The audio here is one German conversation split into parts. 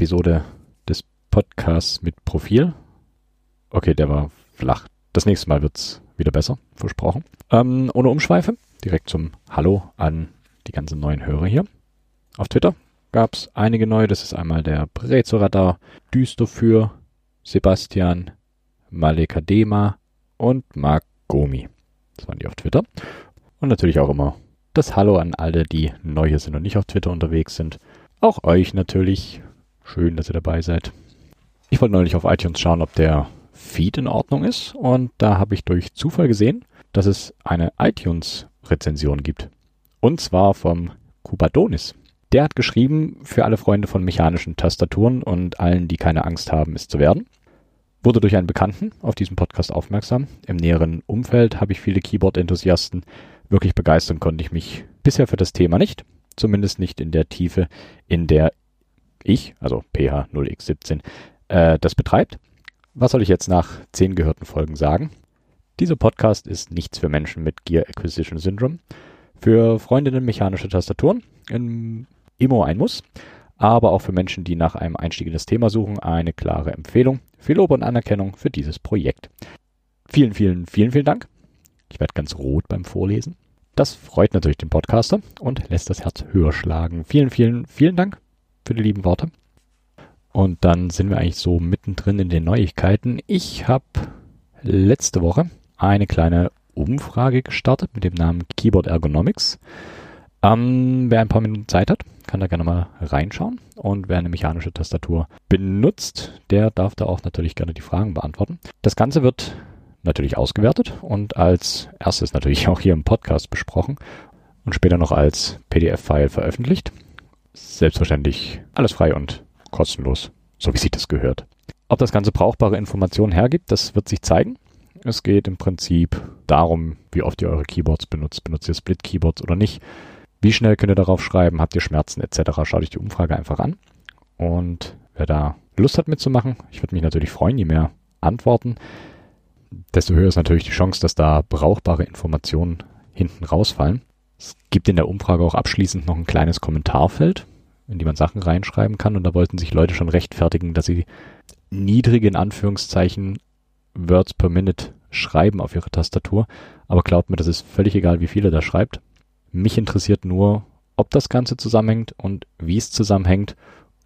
Hallo zur 14. Episode des Podcasts mit Profil. Okay, der war flach. Das nächste Mal wird's wieder besser, versprochen. Ähm, ohne Umschweife, direkt zum Hallo an die ganzen neuen Hörer hier. Auf Twitter gab's einige neue. Das ist einmal der Brezoradar, Düster für Sebastian, Malekadema und Mark Gomi. Das waren die auf Twitter. Und natürlich auch immer das Hallo an alle, die neu hier sind und nicht auf Twitter unterwegs sind. Auch euch natürlich. Schön, dass ihr dabei seid. Ich wollte neulich auf iTunes schauen, ob der Feed in Ordnung ist. Und da habe ich durch Zufall gesehen, dass es eine iTunes-Rezension gibt. Und zwar vom Kubadonis. Der hat geschrieben, für alle Freunde von mechanischen Tastaturen und allen, die keine Angst haben, es zu werden. Wurde durch einen Bekannten auf diesen Podcast aufmerksam. Im näheren Umfeld habe ich viele Keyboard-Enthusiasten. Wirklich begeistern konnte ich mich bisher für das Thema nicht. Zumindest nicht in der Tiefe, in der ich, also PH0x17, äh, das betreibt. Was soll ich jetzt nach zehn gehörten Folgen sagen? Dieser Podcast ist nichts für Menschen mit Gear Acquisition Syndrome. Für Freundinnen mechanischer Tastaturen im Immo ein Muss, aber auch für Menschen, die nach einem Einstieg in das Thema suchen, eine klare Empfehlung. Viel Lob und Anerkennung für dieses Projekt. Vielen, vielen, vielen, vielen Dank. Ich werde ganz rot beim Vorlesen. Das freut natürlich den Podcaster und lässt das Herz höher schlagen. Vielen, vielen, vielen Dank für die lieben Worte. Und dann sind wir eigentlich so mittendrin in den Neuigkeiten. Ich habe letzte Woche eine kleine Umfrage gestartet mit dem Namen Keyboard Ergonomics. Ähm, wer ein paar Minuten Zeit hat, kann da gerne mal reinschauen. Und wer eine mechanische Tastatur benutzt, der darf da auch natürlich gerne die Fragen beantworten. Das Ganze wird natürlich ausgewertet und als erstes natürlich auch hier im Podcast besprochen und später noch als PDF-File veröffentlicht. Selbstverständlich alles frei und kostenlos, so wie sich das gehört. Ob das Ganze brauchbare Informationen hergibt, das wird sich zeigen. Es geht im Prinzip darum, wie oft ihr eure Keyboards benutzt. Benutzt ihr Split-Keyboards oder nicht? Wie schnell könnt ihr darauf schreiben? Habt ihr Schmerzen etc.? Schaut euch die Umfrage einfach an. Und wer da Lust hat mitzumachen, ich würde mich natürlich freuen, je mehr Antworten, desto höher ist natürlich die Chance, dass da brauchbare Informationen hinten rausfallen. Es gibt in der Umfrage auch abschließend noch ein kleines Kommentarfeld, in die man Sachen reinschreiben kann. Und da wollten sich Leute schon rechtfertigen, dass sie niedrige, in Anführungszeichen, Words per Minute schreiben auf ihre Tastatur. Aber glaubt mir, das ist völlig egal, wie viele da schreibt. Mich interessiert nur, ob das Ganze zusammenhängt und wie es zusammenhängt.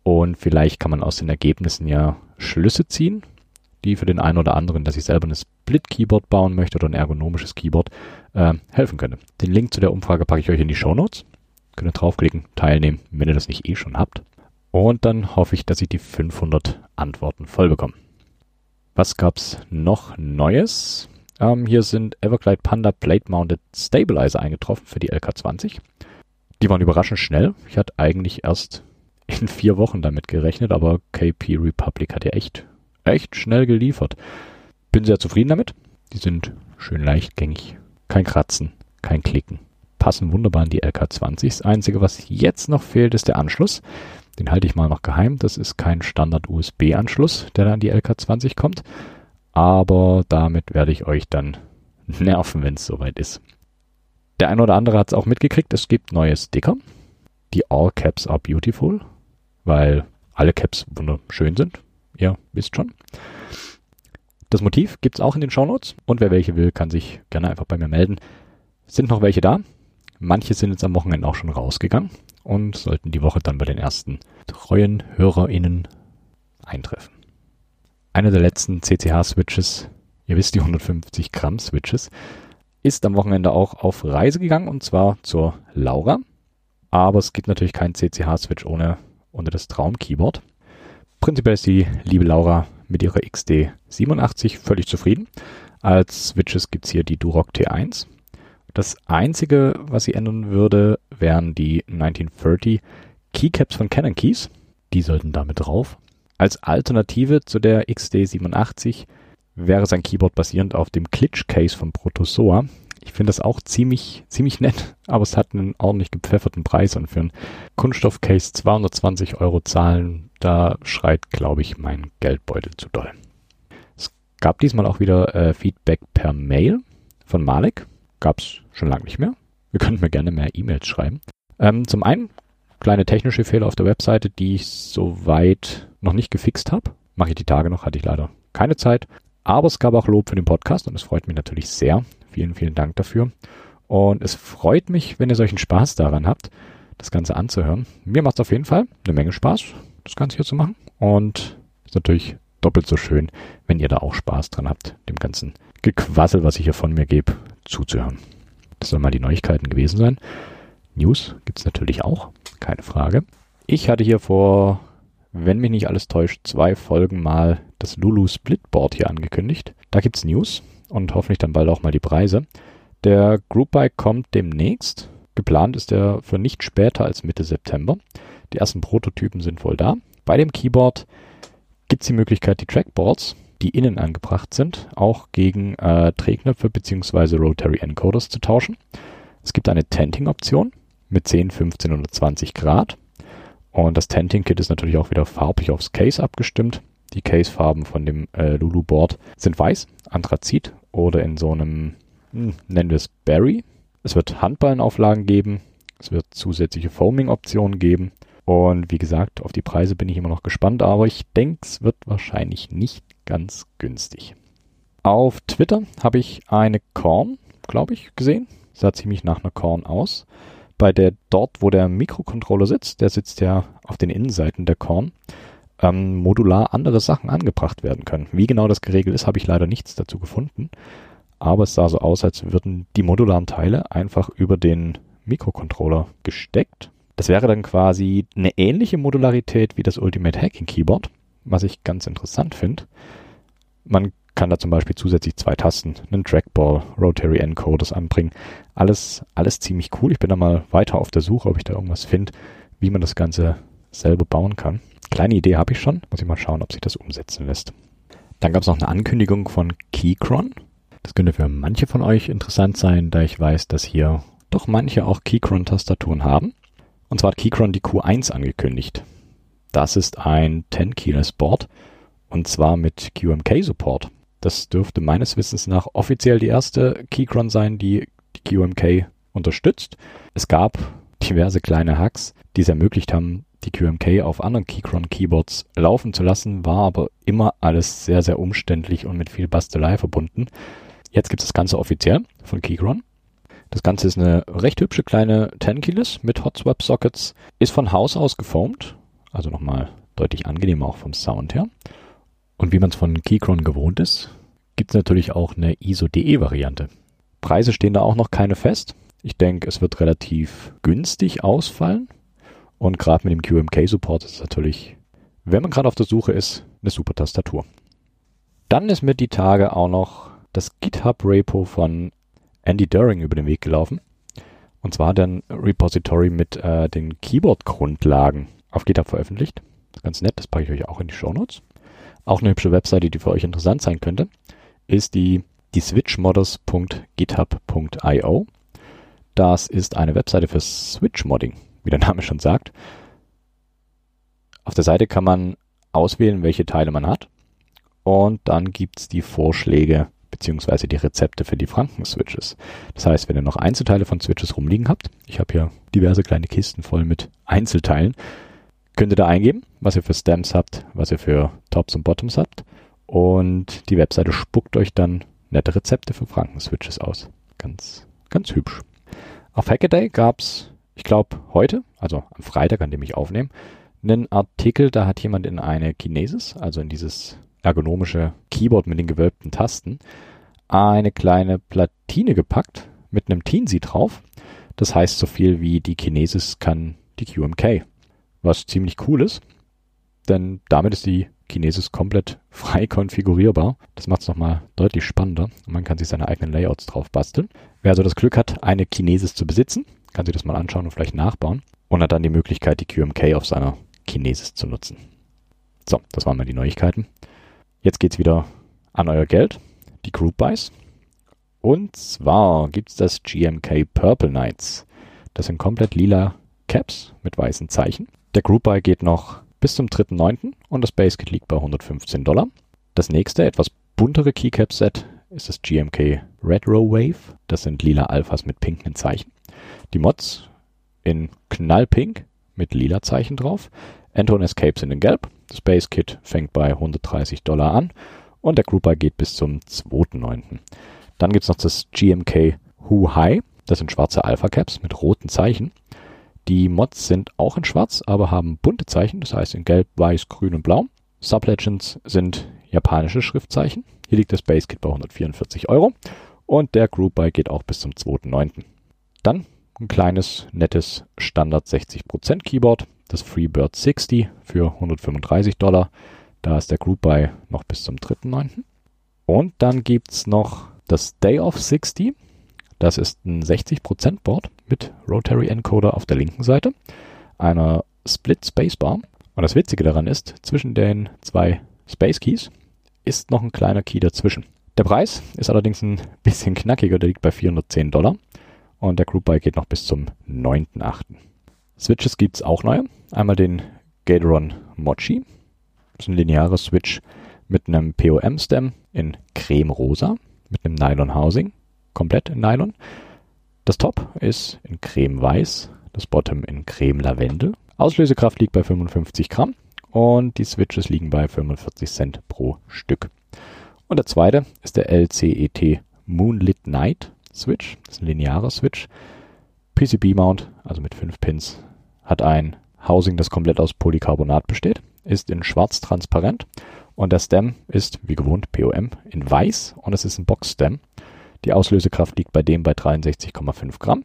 Und vielleicht kann man aus den Ergebnissen ja Schlüsse ziehen, die für den einen oder anderen, der sich selber ein Split-Keyboard bauen möchte oder ein ergonomisches Keyboard, äh, helfen könnte. Den Link zu der Umfrage packe ich euch in die Show Notes. Könnt ihr draufklicken, teilnehmen, wenn ihr das nicht eh schon habt. Und dann hoffe ich, dass ich die 500 Antworten voll bekomme. Was gab's noch Neues? Ähm, hier sind Everglide Panda Plate Mounted Stabilizer eingetroffen für die LK20. Die waren überraschend schnell. Ich hatte eigentlich erst in vier Wochen damit gerechnet, aber KP Republic hat ja echt echt schnell geliefert. Bin sehr zufrieden damit. Die sind schön leichtgängig. Kein Kratzen, kein Klicken. Passen wunderbar in die LK20. Das Einzige, was jetzt noch fehlt, ist der Anschluss. Den halte ich mal noch geheim. Das ist kein Standard-USB-Anschluss, der dann die LK20 kommt. Aber damit werde ich euch dann nerven, wenn es soweit ist. Der eine oder andere hat es auch mitgekriegt. Es gibt neue Sticker. Die All Caps are beautiful, weil alle Caps wunderschön sind ihr wisst schon. Das Motiv gibt es auch in den Shownotes und wer welche will, kann sich gerne einfach bei mir melden. Sind noch welche da? Manche sind jetzt am Wochenende auch schon rausgegangen und sollten die Woche dann bei den ersten treuen HörerInnen eintreffen. Einer der letzten CCH-Switches, ihr wisst die 150 Gramm Switches, ist am Wochenende auch auf Reise gegangen und zwar zur Laura. Aber es gibt natürlich keinen CCH-Switch ohne, ohne das Traum-Keyboard. Prinzipiell ist die liebe Laura mit ihrer XD87 völlig zufrieden. Als Switches gibt es hier die Duroc T1. Das einzige, was sie ändern würde, wären die 1930 Keycaps von Canon Keys. Die sollten damit drauf. Als Alternative zu der XD87 wäre sein Keyboard basierend auf dem Glitch Case von Protozoa. Ich finde das auch ziemlich, ziemlich nett, aber es hat einen ordentlich gepfefferten Preis und für ein Kunststoffcase 220 Euro zahlen, da schreit, glaube ich, mein Geldbeutel zu doll. Es gab diesmal auch wieder äh, Feedback per Mail von Malek. Gab es schon lange nicht mehr. Wir könnten mir gerne mehr E-Mails schreiben. Ähm, zum einen kleine technische Fehler auf der Webseite, die ich soweit noch nicht gefixt habe. Mache ich die Tage noch, hatte ich leider keine Zeit. Aber es gab auch Lob für den Podcast und es freut mich natürlich sehr. Vielen, vielen Dank dafür. Und es freut mich, wenn ihr solchen Spaß daran habt, das Ganze anzuhören. Mir macht es auf jeden Fall eine Menge Spaß, das Ganze hier zu machen. Und ist natürlich doppelt so schön, wenn ihr da auch Spaß dran habt, dem ganzen Gequassel, was ich hier von mir gebe, zuzuhören. Das sollen mal die Neuigkeiten gewesen sein. News gibt es natürlich auch, keine Frage. Ich hatte hier vor, wenn mich nicht alles täuscht, zwei Folgen mal das Lulu Splitboard hier angekündigt. Da gibt es News und hoffentlich dann bald auch mal die Preise. Der Group Bike kommt demnächst. Geplant ist er für nicht später als Mitte September. Die ersten Prototypen sind wohl da. Bei dem Keyboard gibt es die Möglichkeit, die Trackboards, die innen angebracht sind, auch gegen äh, Drehknöpfe bzw. Rotary Encoders zu tauschen. Es gibt eine Tenting-Option mit 10, 15 oder 20 Grad. Und das Tenting-Kit ist natürlich auch wieder farblich aufs Case abgestimmt. Die Case-Farben von dem äh, Lulu-Board sind weiß, Anthrazit oder in so einem, hm, nennen wir es Berry. Es wird Handballenauflagen geben. Es wird zusätzliche Foaming-Optionen geben. Und wie gesagt, auf die Preise bin ich immer noch gespannt, aber ich denke, es wird wahrscheinlich nicht ganz günstig. Auf Twitter habe ich eine Korn, glaube ich, gesehen. Sah ziemlich nach einer Korn aus. Bei der dort, wo der Mikrocontroller sitzt, der sitzt ja auf den Innenseiten der Korn, ähm, modular andere Sachen angebracht werden können. Wie genau das geregelt ist, habe ich leider nichts dazu gefunden. Aber es sah so aus, als würden die modularen Teile einfach über den Mikrocontroller gesteckt das wäre dann quasi eine ähnliche Modularität wie das Ultimate Hacking Keyboard, was ich ganz interessant finde. Man kann da zum Beispiel zusätzlich zwei Tasten, einen Trackball, Rotary Encoders anbringen. Alles, alles ziemlich cool. Ich bin da mal weiter auf der Suche, ob ich da irgendwas finde, wie man das Ganze selber bauen kann. Kleine Idee habe ich schon. Muss ich mal schauen, ob sich das umsetzen lässt. Dann gab es noch eine Ankündigung von Keychron. Das könnte für manche von euch interessant sein, da ich weiß, dass hier doch manche auch Keychron-Tastaturen haben. Und zwar hat Keychron die Q1 angekündigt. Das ist ein 10-Keyless-Board und zwar mit QMK-Support. Das dürfte meines Wissens nach offiziell die erste Keychron sein, die die QMK unterstützt. Es gab diverse kleine Hacks, die es ermöglicht haben, die QMK auf anderen Keychron Keyboards laufen zu lassen, war aber immer alles sehr, sehr umständlich und mit viel Bastelei verbunden. Jetzt gibt es das Ganze offiziell von Keychron das Ganze ist eine recht hübsche kleine 10 Keyless mit Hot Swap Sockets, ist von Haus aus geformt, also nochmal deutlich angenehmer auch vom Sound her. Und wie man es von Keychron gewohnt ist, gibt es natürlich auch eine ISO-DE-Variante. Preise stehen da auch noch keine fest. Ich denke, es wird relativ günstig ausfallen. Und gerade mit dem QMK-Support ist es natürlich, wenn man gerade auf der Suche ist, eine super Tastatur. Dann ist mir die Tage auch noch das GitHub-Repo von Andy During über den Weg gelaufen. Und zwar dann Repository mit äh, den Keyboard-Grundlagen auf GitHub veröffentlicht. Ganz nett, das packe ich euch auch in die Show Notes. Auch eine hübsche Webseite, die für euch interessant sein könnte, ist die, die switchmodders.github.io. Das ist eine Webseite für Switch-Modding, wie der Name schon sagt. Auf der Seite kann man auswählen, welche Teile man hat. Und dann gibt es die Vorschläge, beziehungsweise die Rezepte für die Franken-Switches. Das heißt, wenn ihr noch Einzelteile von Switches rumliegen habt, ich habe hier diverse kleine Kisten voll mit Einzelteilen, könnt ihr da eingeben, was ihr für Stems habt, was ihr für Tops und Bottoms habt und die Webseite spuckt euch dann nette Rezepte für Franken-Switches aus. Ganz, ganz hübsch. Auf Hackaday gab es, ich glaube, heute, also am Freitag, an dem ich aufnehme, einen Artikel, da hat jemand in eine Kinesis, also in dieses ergonomische Keyboard mit den gewölbten Tasten, eine kleine Platine gepackt mit einem Teensy drauf. Das heißt so viel wie die Kinesis kann die QMK. Was ziemlich cool ist, denn damit ist die Kinesis komplett frei konfigurierbar. Das macht es nochmal deutlich spannender und man kann sich seine eigenen Layouts drauf basteln. Wer also das Glück hat, eine Kinesis zu besitzen, kann sich das mal anschauen und vielleicht nachbauen und hat dann die Möglichkeit, die QMK auf seiner Kinesis zu nutzen. So, das waren mal die Neuigkeiten. Jetzt geht's wieder an euer Geld, die Group Buys. Und zwar gibt's das GMK Purple Knights. Das sind komplett lila Caps mit weißen Zeichen. Der Group Buy geht noch bis zum 3.9. und das Base Kit liegt bei 115 Dollar. Das nächste, etwas buntere Keycap Set ist das GMK Retro Wave. Das sind lila Alphas mit pinken Zeichen. Die Mods in Knallpink mit lila Zeichen drauf. Enter und Escape sind in gelb. Das Base Kit fängt bei 130 Dollar an und der Grouper geht bis zum 2.9. Dann gibt es noch das GMK Who High. Das sind schwarze Alpha Caps mit roten Zeichen. Die Mods sind auch in schwarz, aber haben bunte Zeichen, das heißt in gelb, weiß, grün und blau. Sublegends sind japanische Schriftzeichen. Hier liegt das Base Kit bei 144 Euro und der Group Buy geht auch bis zum 2.9. Dann ein kleines, nettes Standard 60% Keyboard, das Freebird 60 für 135 Dollar. Da ist der Group Buy noch bis zum 3.9. Und dann gibt es noch das Day of 60. Das ist ein 60% Board mit Rotary Encoder auf der linken Seite, einer Split Spacebar. Und das Witzige daran ist, zwischen den zwei Space Keys ist noch ein kleiner Key dazwischen. Der Preis ist allerdings ein bisschen knackiger, der liegt bei 410 Dollar. Und der Group Buy geht noch bis zum 9.8. Switches gibt es auch neue. Einmal den Gatoron Mochi. Das ist ein lineares Switch mit einem POM-Stem in creme-rosa, mit einem Nylon-Housing, komplett in Nylon. Das Top ist in creme-weiß, das Bottom in creme-lavendel. Auslösekraft liegt bei 55 Gramm und die Switches liegen bei 45 Cent pro Stück. Und der zweite ist der LCET Moonlit Night Switch. Das ist ein linearer Switch. PCB-Mount, also mit 5 Pins, hat ein Housing, das komplett aus Polycarbonat besteht, ist in schwarz transparent und der Stem ist, wie gewohnt, POM in weiß und es ist ein Box-Stem. Die Auslösekraft liegt bei dem bei 63,5 Gramm,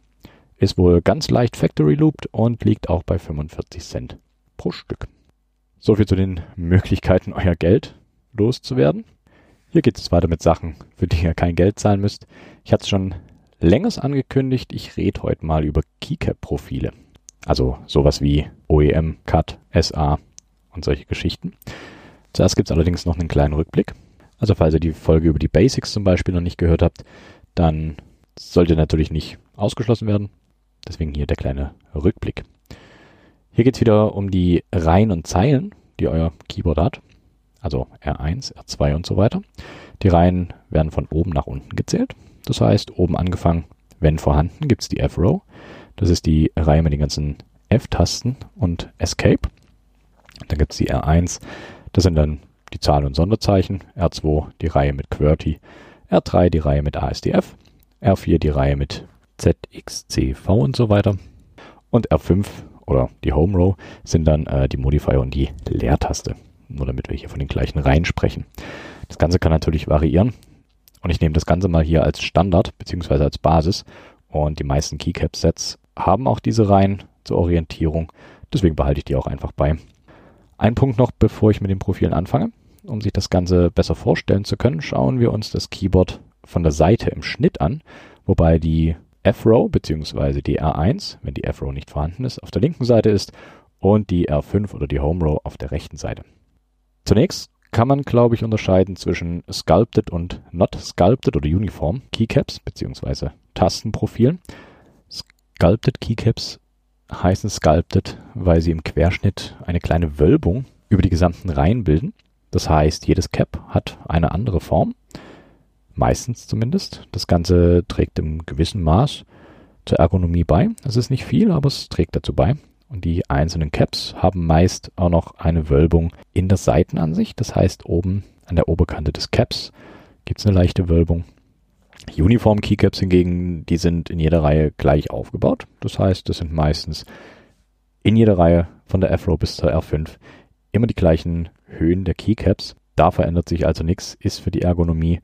ist wohl ganz leicht Factory-looped und liegt auch bei 45 Cent pro Stück. Soviel zu den Möglichkeiten, euer Geld loszuwerden. Hier geht es weiter mit Sachen, für die ihr kein Geld zahlen müsst. Ich hatte es schon längers angekündigt, ich rede heute mal über Keycap-Profile. Also sowas wie OEM, CAT, SA und solche Geschichten. Zuerst gibt es allerdings noch einen kleinen Rückblick. Also falls ihr die Folge über die Basics zum Beispiel noch nicht gehört habt, dann sollte natürlich nicht ausgeschlossen werden. Deswegen hier der kleine Rückblick. Hier geht es wieder um die Reihen und Zeilen, die euer Keyboard hat. Also R1, R2 und so weiter. Die Reihen werden von oben nach unten gezählt. Das heißt, oben angefangen, wenn vorhanden, gibt es die F-Row. Das ist die Reihe mit den ganzen F-Tasten und Escape. Dann gibt es die R1. Das sind dann die Zahl- und Sonderzeichen. R2 die Reihe mit QWERTY. R3 die Reihe mit ASDF. R4 die Reihe mit ZXCV und so weiter. Und R5 oder die Home Row sind dann äh, die Modifier und die Leertaste. Nur damit wir hier von den gleichen Reihen sprechen. Das Ganze kann natürlich variieren. Und ich nehme das Ganze mal hier als Standard beziehungsweise als Basis. Und die meisten Keycap-Sets haben auch diese Reihen zur Orientierung. Deswegen behalte ich die auch einfach bei. Ein Punkt noch, bevor ich mit den Profilen anfange. Um sich das Ganze besser vorstellen zu können, schauen wir uns das Keyboard von der Seite im Schnitt an, wobei die F-Row bzw. die R1, wenn die F-Row nicht vorhanden ist, auf der linken Seite ist und die R5 oder die Home Row auf der rechten Seite. Zunächst kann man, glaube ich, unterscheiden zwischen Sculpted und Not Sculpted oder Uniform Keycaps bzw. Tastenprofilen. Sculpted Keycaps heißen Sculpted, weil sie im Querschnitt eine kleine Wölbung über die gesamten Reihen bilden. Das heißt, jedes Cap hat eine andere Form, meistens zumindest. Das Ganze trägt im gewissen Maß zur Ergonomie bei. Es ist nicht viel, aber es trägt dazu bei. Und die einzelnen Caps haben meist auch noch eine Wölbung in der Seitenansicht. Das heißt, oben an der Oberkante des Caps gibt es eine leichte Wölbung Uniform Keycaps hingegen, die sind in jeder Reihe gleich aufgebaut. Das heißt, das sind meistens in jeder Reihe von der Afro bis zur R5 immer die gleichen Höhen der Keycaps. Da verändert sich also nichts, ist für die Ergonomie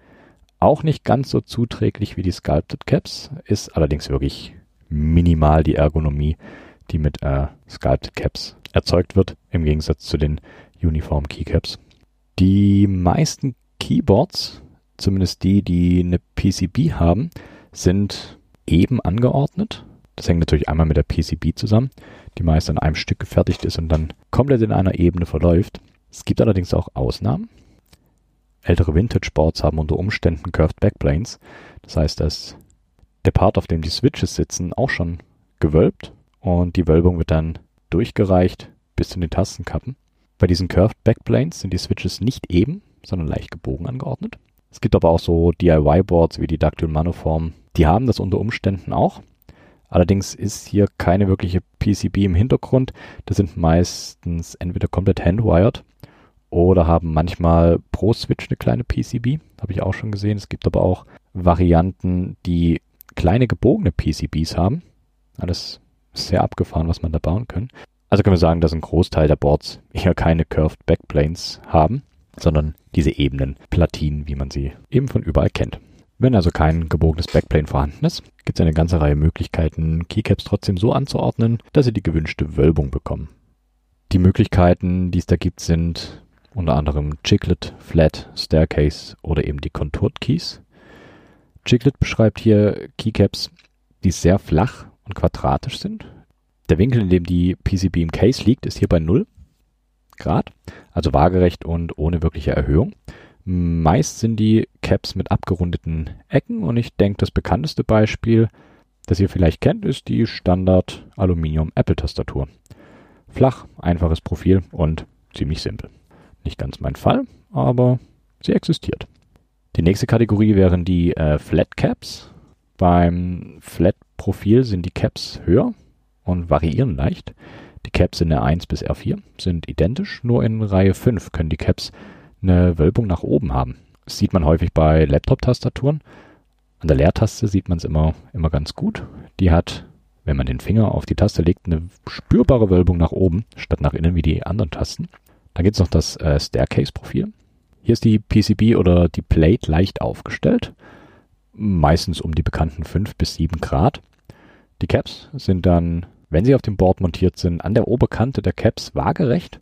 auch nicht ganz so zuträglich wie die Sculpted Caps, ist allerdings wirklich minimal die Ergonomie, die mit äh, Sculpted Caps erzeugt wird, im Gegensatz zu den Uniform Keycaps. Die meisten Keyboards zumindest die, die eine PCB haben, sind eben angeordnet. Das hängt natürlich einmal mit der PCB zusammen, die meist an einem Stück gefertigt ist und dann komplett in einer Ebene verläuft. Es gibt allerdings auch Ausnahmen. Ältere Vintage-Boards haben unter Umständen Curved Backplanes. Das heißt, dass der Part, auf dem die Switches sitzen, auch schon gewölbt und die Wölbung wird dann durchgereicht bis zu den Tastenkappen. Bei diesen Curved Backplanes sind die Switches nicht eben, sondern leicht gebogen angeordnet. Es gibt aber auch so DIY-Boards wie die Dactyl Manoform. Die haben das unter Umständen auch. Allerdings ist hier keine wirkliche PCB im Hintergrund. Das sind meistens entweder komplett handwired oder haben manchmal pro Switch eine kleine PCB. Habe ich auch schon gesehen. Es gibt aber auch Varianten, die kleine gebogene PCBs haben. Alles sehr abgefahren, was man da bauen kann. Also können wir sagen, dass ein Großteil der Boards eher keine Curved Backplanes haben, sondern diese ebenen Platinen, wie man sie eben von überall kennt. Wenn also kein gebogenes Backplane vorhanden ist, gibt es eine ganze Reihe Möglichkeiten, Keycaps trotzdem so anzuordnen, dass sie die gewünschte Wölbung bekommen. Die Möglichkeiten, die es da gibt, sind unter anderem Chiclet, Flat, Staircase oder eben die Contoured Keys. Chiclet beschreibt hier Keycaps, die sehr flach und quadratisch sind. Der Winkel, in dem die PCB im Case liegt, ist hier bei 0 Grad, also waagerecht und ohne wirkliche Erhöhung. Meist sind die Caps mit abgerundeten Ecken und ich denke, das bekannteste Beispiel, das ihr vielleicht kennt, ist die Standard Aluminium Apple Tastatur. Flach, einfaches Profil und ziemlich simpel. Nicht ganz mein Fall, aber sie existiert. Die nächste Kategorie wären die äh, Flat Caps. Beim Flat Profil sind die Caps höher und variieren leicht. Die Caps in der 1 bis R4 sind identisch, nur in Reihe 5 können die Caps eine Wölbung nach oben haben. Das sieht man häufig bei Laptop-Tastaturen. An der Leertaste sieht man es immer, immer ganz gut. Die hat, wenn man den Finger auf die Taste legt, eine spürbare Wölbung nach oben, statt nach innen wie die anderen Tasten. Dann gibt es noch das äh, Staircase-Profil. Hier ist die PCB oder die Plate leicht aufgestellt, meistens um die bekannten 5 bis 7 Grad. Die Caps sind dann, wenn sie auf dem Board montiert sind, an der Oberkante der Caps waagerecht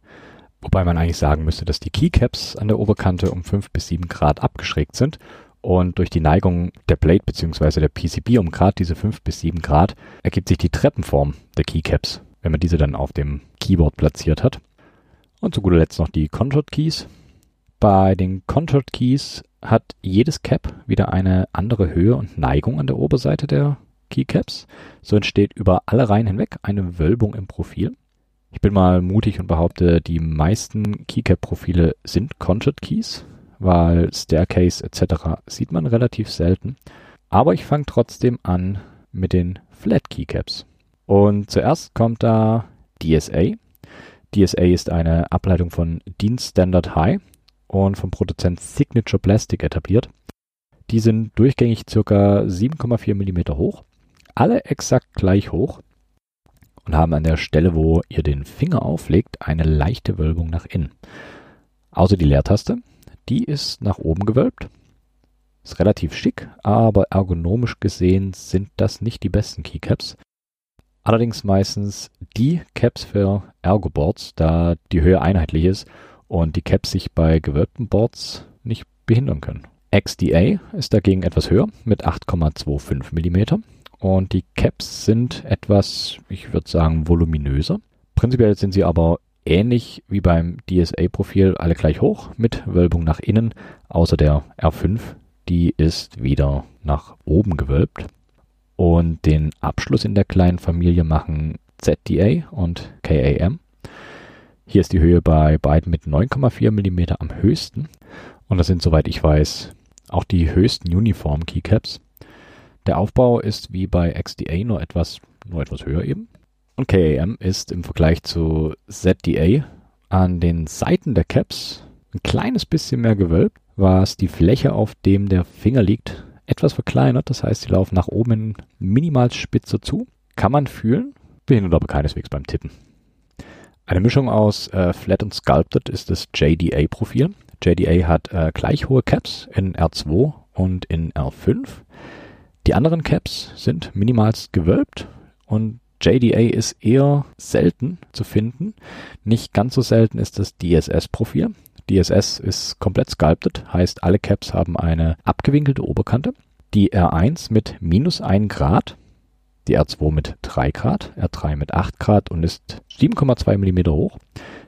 Wobei man eigentlich sagen müsste, dass die Keycaps an der Oberkante um 5 bis 7 Grad abgeschrägt sind. Und durch die Neigung der Plate bzw. der PCB um gerade diese 5 bis 7 Grad ergibt sich die Treppenform der Keycaps, wenn man diese dann auf dem Keyboard platziert hat. Und zu guter Letzt noch die Contoured Keys. Bei den Contoured Keys hat jedes Cap wieder eine andere Höhe und Neigung an der Oberseite der Keycaps. So entsteht über alle Reihen hinweg eine Wölbung im Profil. Ich bin mal mutig und behaupte, die meisten Keycap-Profile sind Conjured Keys, weil Staircase etc. sieht man relativ selten. Aber ich fange trotzdem an mit den Flat Keycaps. Und zuerst kommt da DSA. DSA ist eine Ableitung von Dienst Standard High und vom Produzent Signature Plastic etabliert. Die sind durchgängig ca. 7,4 mm hoch, alle exakt gleich hoch und haben an der Stelle, wo ihr den Finger auflegt, eine leichte Wölbung nach innen. Außer die Leertaste, die ist nach oben gewölbt. Ist relativ schick, aber ergonomisch gesehen sind das nicht die besten Keycaps. Allerdings meistens die Caps für Ergo-Boards, da die Höhe einheitlich ist und die Caps sich bei gewölbten Boards nicht behindern können. XDA ist dagegen etwas höher mit 8,25 mm und die Caps sind etwas, ich würde sagen, voluminöser. Prinzipiell sind sie aber ähnlich wie beim DSA-Profil alle gleich hoch mit Wölbung nach innen, außer der R5, die ist wieder nach oben gewölbt. Und den Abschluss in der kleinen Familie machen ZDA und KAM. Hier ist die Höhe bei beiden mit 9,4 mm am höchsten. Und das sind, soweit ich weiß, auch die höchsten Uniform Keycaps. Der Aufbau ist wie bei XDA nur etwas, nur etwas höher eben. Und KAM ist im Vergleich zu ZDA an den Seiten der Caps ein kleines bisschen mehr gewölbt, was die Fläche, auf dem der Finger liegt, etwas verkleinert. Das heißt, sie laufen nach oben in minimal spitzer zu. Kann man fühlen, behindert aber keineswegs beim Tippen. Eine Mischung aus äh, Flat und Sculpted ist das JDA-Profil. JDA hat äh, gleich hohe Caps in R2 und in R5. Die anderen Caps sind minimalst gewölbt und JDA ist eher selten zu finden. Nicht ganz so selten ist das DSS-Profil. DSS ist komplett sculpted, heißt alle Caps haben eine abgewinkelte Oberkante. Die R1 mit minus 1 Grad, die R2 mit 3 Grad, R3 mit 8 Grad und ist 7,2 mm hoch,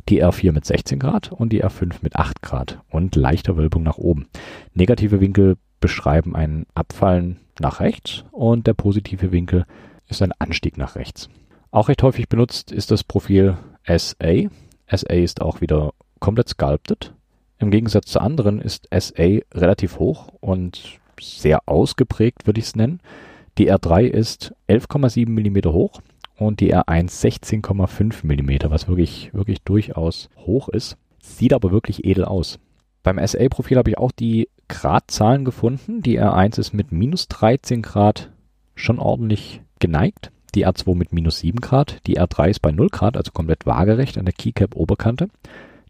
die R4 mit 16 Grad und die R5 mit 8 Grad und leichter Wölbung nach oben. Negative Winkel beschreiben ein Abfallen nach rechts und der positive Winkel ist ein Anstieg nach rechts. Auch recht häufig benutzt ist das Profil SA. SA ist auch wieder komplett sculpted. Im Gegensatz zu anderen ist SA relativ hoch und sehr ausgeprägt, würde ich es nennen. Die R3 ist 11,7 mm hoch und die R1 16,5 mm, was wirklich, wirklich durchaus hoch ist. Sieht aber wirklich edel aus. Beim SA-Profil habe ich auch die Gradzahlen gefunden. Die R1 ist mit minus 13 Grad schon ordentlich geneigt. Die R2 mit minus 7 Grad. Die R3 ist bei 0 Grad, also komplett waagerecht an der Keycap-Oberkante.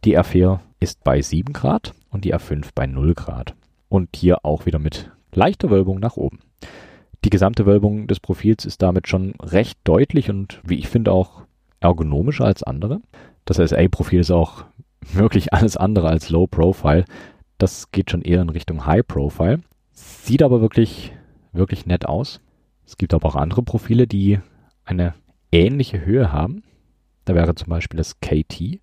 Die R4 ist bei 7 Grad und die R5 bei 0 Grad. Und hier auch wieder mit leichter Wölbung nach oben. Die gesamte Wölbung des Profils ist damit schon recht deutlich und wie ich finde auch ergonomischer als andere. Das SA-Profil ist auch wirklich alles andere als Low Profile. Das geht schon eher in Richtung High Profile. Sieht aber wirklich, wirklich nett aus. Es gibt aber auch andere Profile, die eine ähnliche Höhe haben. Da wäre zum Beispiel das KT.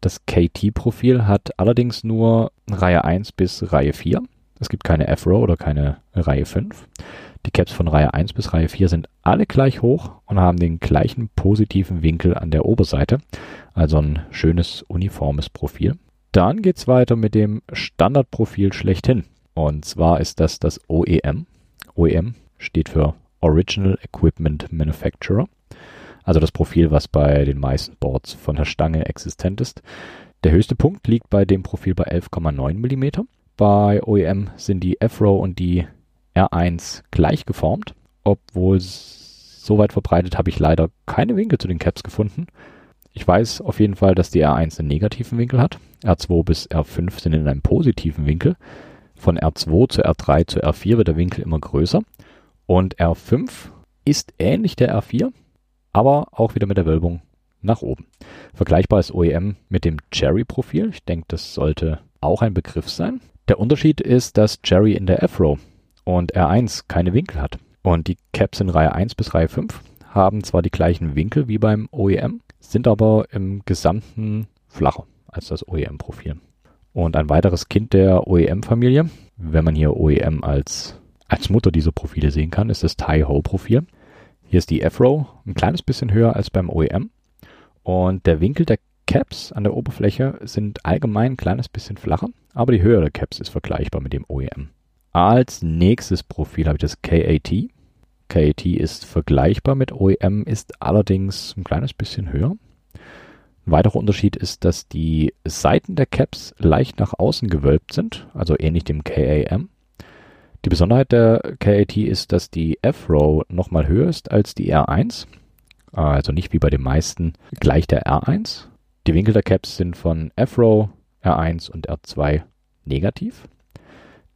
Das KT-Profil hat allerdings nur Reihe 1 bis Reihe 4. Es gibt keine F-Row oder keine Reihe 5. Die Caps von Reihe 1 bis Reihe 4 sind alle gleich hoch und haben den gleichen positiven Winkel an der Oberseite. Also ein schönes uniformes Profil. Dann geht's weiter mit dem Standardprofil schlechthin. Und zwar ist das das OEM. OEM steht für Original Equipment Manufacturer. Also das Profil, was bei den meisten Boards von der Stange existent ist. Der höchste Punkt liegt bei dem Profil bei 11,9 mm. Bei OEM sind die F-Row und die R1 gleich geformt, obwohl so weit verbreitet habe ich leider keine Winkel zu den Caps gefunden. Ich weiß auf jeden Fall, dass die R1 einen negativen Winkel hat. R2 bis R5 sind in einem positiven Winkel. Von R2 zu R3 zu R4 wird der Winkel immer größer. Und R5 ist ähnlich der R4, aber auch wieder mit der Wölbung nach oben. Vergleichbar ist OEM mit dem Cherry-Profil. Ich denke, das sollte auch ein Begriff sein. Der Unterschied ist, dass Cherry in der F-Row und R1 keine Winkel hat. Und die Caps in Reihe 1 bis Reihe 5 haben zwar die gleichen Winkel wie beim OEM, sind aber im Gesamten flacher als das OEM-Profil. Und ein weiteres Kind der OEM-Familie, wenn man hier OEM als, als Mutter dieser Profile sehen kann, ist das Tai-Ho-Profil. Hier ist die F-Row ein kleines bisschen höher als beim OEM. Und der Winkel der Caps an der Oberfläche sind allgemein ein kleines bisschen flacher, aber die Höhe der Caps ist vergleichbar mit dem OEM. Als nächstes Profil habe ich das KAT. KAT ist vergleichbar mit OEM, ist allerdings ein kleines bisschen höher. Ein weiterer Unterschied ist, dass die Seiten der Caps leicht nach außen gewölbt sind, also ähnlich dem KAM. Die Besonderheit der KAT ist, dass die F-Row nochmal höher ist als die R1, also nicht wie bei den meisten gleich der R1. Die Winkel der Caps sind von F-Row, R1 und R2 negativ.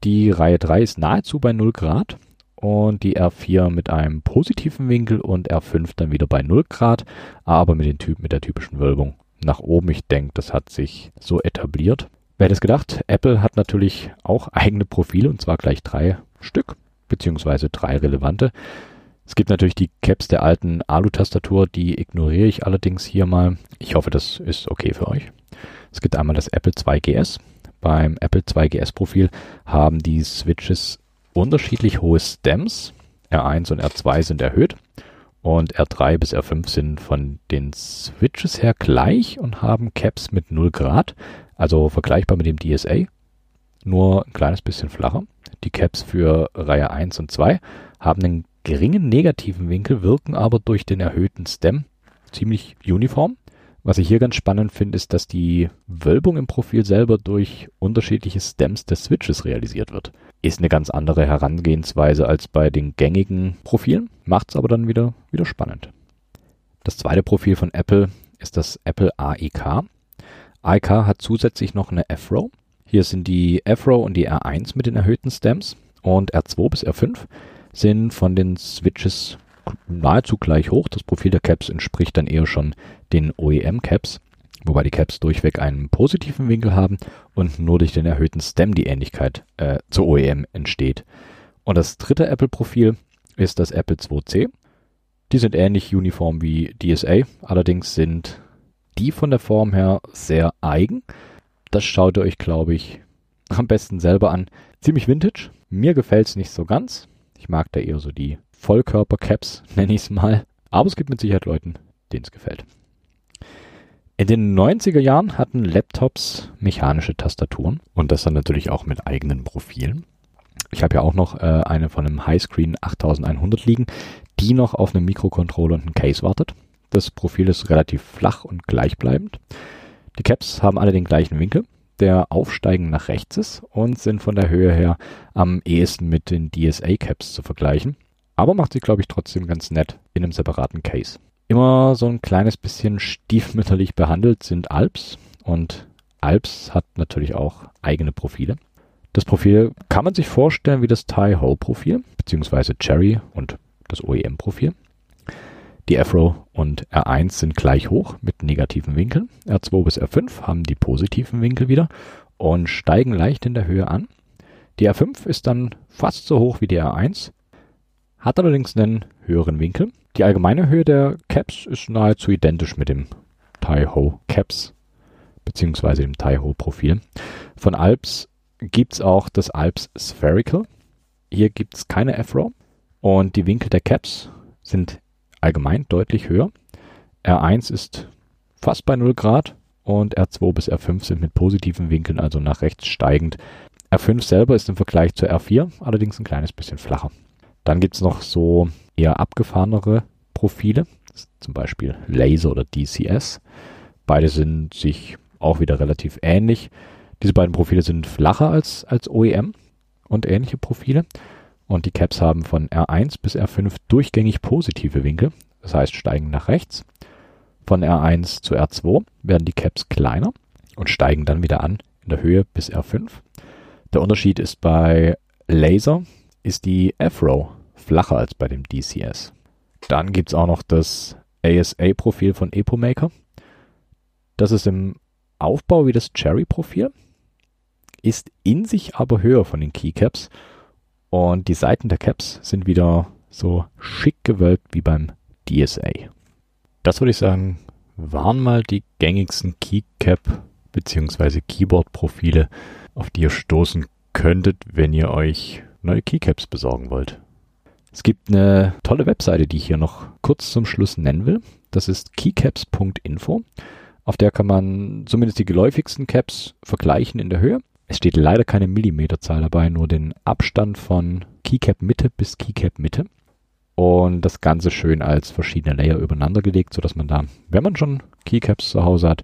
Die Reihe 3 ist nahezu bei 0 Grad und die R4 mit einem positiven Winkel und R5 dann wieder bei 0 Grad, aber mit, den Typ, mit der typischen Wölbung nach oben. Ich denke, das hat sich so etabliert. Wer hätte es gedacht? Apple hat natürlich auch eigene Profile und zwar gleich drei Stück, beziehungsweise drei relevante. Es gibt natürlich die Caps der alten Alu-Tastatur, die ignoriere ich allerdings hier mal. Ich hoffe, das ist okay für euch. Es gibt einmal das Apple 2GS, beim Apple 2GS Profil haben die Switches unterschiedlich hohe Stems. R1 und R2 sind erhöht und R3 bis R5 sind von den Switches her gleich und haben Caps mit 0 Grad, also vergleichbar mit dem DSA, nur ein kleines bisschen flacher. Die Caps für Reihe 1 und 2 haben einen geringen negativen Winkel, wirken aber durch den erhöhten Stem ziemlich uniform. Was ich hier ganz spannend finde, ist, dass die Wölbung im Profil selber durch unterschiedliche Stems des Switches realisiert wird. Ist eine ganz andere Herangehensweise als bei den gängigen Profilen, macht es aber dann wieder, wieder spannend. Das zweite Profil von Apple ist das Apple AEK. AEK hat zusätzlich noch eine F-Row. Hier sind die F-Row und die R1 mit den erhöhten Stems und R2 bis R5 sind von den Switches nahezu gleich hoch. Das Profil der Caps entspricht dann eher schon den OEM-Caps, wobei die Caps durchweg einen positiven Winkel haben und nur durch den erhöhten Stem die Ähnlichkeit äh, zur OEM entsteht. Und das dritte Apple-Profil ist das Apple 2C. Die sind ähnlich uniform wie DSA, allerdings sind die von der Form her sehr eigen. Das schaut ihr euch, glaube ich, am besten selber an. Ziemlich vintage. Mir gefällt es nicht so ganz. Ich mag da eher so die Vollkörper-Caps, nenne ich es mal. Aber es gibt mit Sicherheit Leuten, denen es gefällt. In den 90er Jahren hatten Laptops mechanische Tastaturen und das dann natürlich auch mit eigenen Profilen. Ich habe ja auch noch äh, eine von einem Highscreen 8100 liegen, die noch auf einem Mikrocontroller und einem Case wartet. Das Profil ist relativ flach und gleichbleibend. Die Caps haben alle den gleichen Winkel, der aufsteigend nach rechts ist und sind von der Höhe her am ehesten mit den DSA-Caps zu vergleichen. Aber macht sich, glaube ich, trotzdem ganz nett in einem separaten Case. Immer so ein kleines bisschen stiefmütterlich behandelt sind Alps und Alps hat natürlich auch eigene Profile. Das Profil kann man sich vorstellen wie das Tai-Ho-Profil, beziehungsweise Cherry und das OEM-Profil. Die Afro und R1 sind gleich hoch mit negativen Winkeln. R2 bis R5 haben die positiven Winkel wieder und steigen leicht in der Höhe an. Die R5 ist dann fast so hoch wie die R1, hat allerdings einen höheren Winkel. Die allgemeine Höhe der Caps ist nahezu identisch mit dem Tai-Ho Caps beziehungsweise dem Tai-Ho Profil. Von Alps gibt's auch das Alps Spherical. Hier gibt's keine Afro und die Winkel der Caps sind allgemein deutlich höher. R1 ist fast bei 0 Grad und R2 bis R5 sind mit positiven Winkeln, also nach rechts steigend. R5 selber ist im Vergleich zur R4 allerdings ein kleines bisschen flacher. Dann gibt es noch so eher abgefahrenere Profile, zum Beispiel Laser oder DCS. Beide sind sich auch wieder relativ ähnlich. Diese beiden Profile sind flacher als, als OEM und ähnliche Profile. Und die Caps haben von R1 bis R5 durchgängig positive Winkel, das heißt steigen nach rechts. Von R1 zu R2 werden die Caps kleiner und steigen dann wieder an in der Höhe bis R5. Der Unterschied ist bei Laser ist die F-Row flacher als bei dem DCS. Dann gibt es auch noch das ASA-Profil von EpoMaker. Das ist im Aufbau wie das Cherry-Profil, ist in sich aber höher von den Keycaps und die Seiten der Caps sind wieder so schick gewölbt wie beim DSA. Das würde ich sagen, waren mal die gängigsten Keycap bzw. Keyboard-Profile, auf die ihr stoßen könntet, wenn ihr euch neue Keycaps besorgen wollt. Es gibt eine tolle Webseite, die ich hier noch kurz zum Schluss nennen will. Das ist keycaps.info. Auf der kann man zumindest die geläufigsten Caps vergleichen in der Höhe es steht leider keine Millimeterzahl dabei, nur den Abstand von Keycap Mitte bis Keycap Mitte. Und das Ganze schön als verschiedene Layer übereinander gelegt, sodass man da, wenn man schon Keycaps zu Hause hat,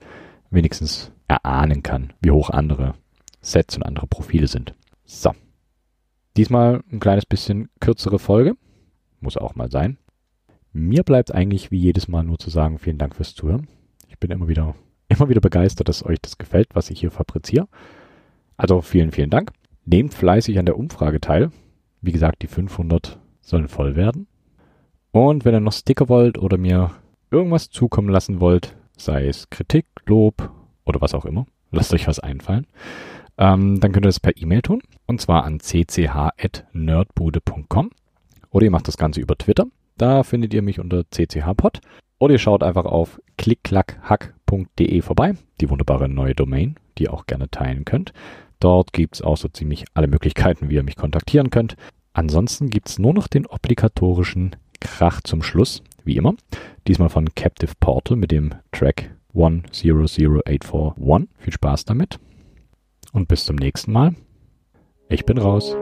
wenigstens erahnen kann, wie hoch andere Sets und andere Profile sind. So. Diesmal ein kleines bisschen kürzere Folge. Muss auch mal sein. Mir bleibt eigentlich wie jedes Mal nur zu sagen, vielen Dank fürs Zuhören. Ich bin immer wieder, immer wieder begeistert, dass euch das gefällt, was ich hier fabriziere. Also vielen, vielen Dank. Nehmt fleißig an der Umfrage teil. Wie gesagt, die 500 sollen voll werden. Und wenn ihr noch Sticker wollt oder mir irgendwas zukommen lassen wollt, sei es Kritik, Lob oder was auch immer, lasst euch was einfallen, ähm, dann könnt ihr das per E-Mail tun. Und zwar an cch.nerdbude.com. Oder ihr macht das Ganze über Twitter. Da findet ihr mich unter cchpod. Oder ihr schaut einfach auf klickklackhack.de vorbei, die wunderbare neue Domain, die ihr auch gerne teilen könnt. Dort gibt es auch so ziemlich alle Möglichkeiten, wie ihr mich kontaktieren könnt. Ansonsten gibt es nur noch den obligatorischen Krach zum Schluss, wie immer. Diesmal von Captive Portal mit dem Track 100841. Viel Spaß damit und bis zum nächsten Mal. Ich bin raus.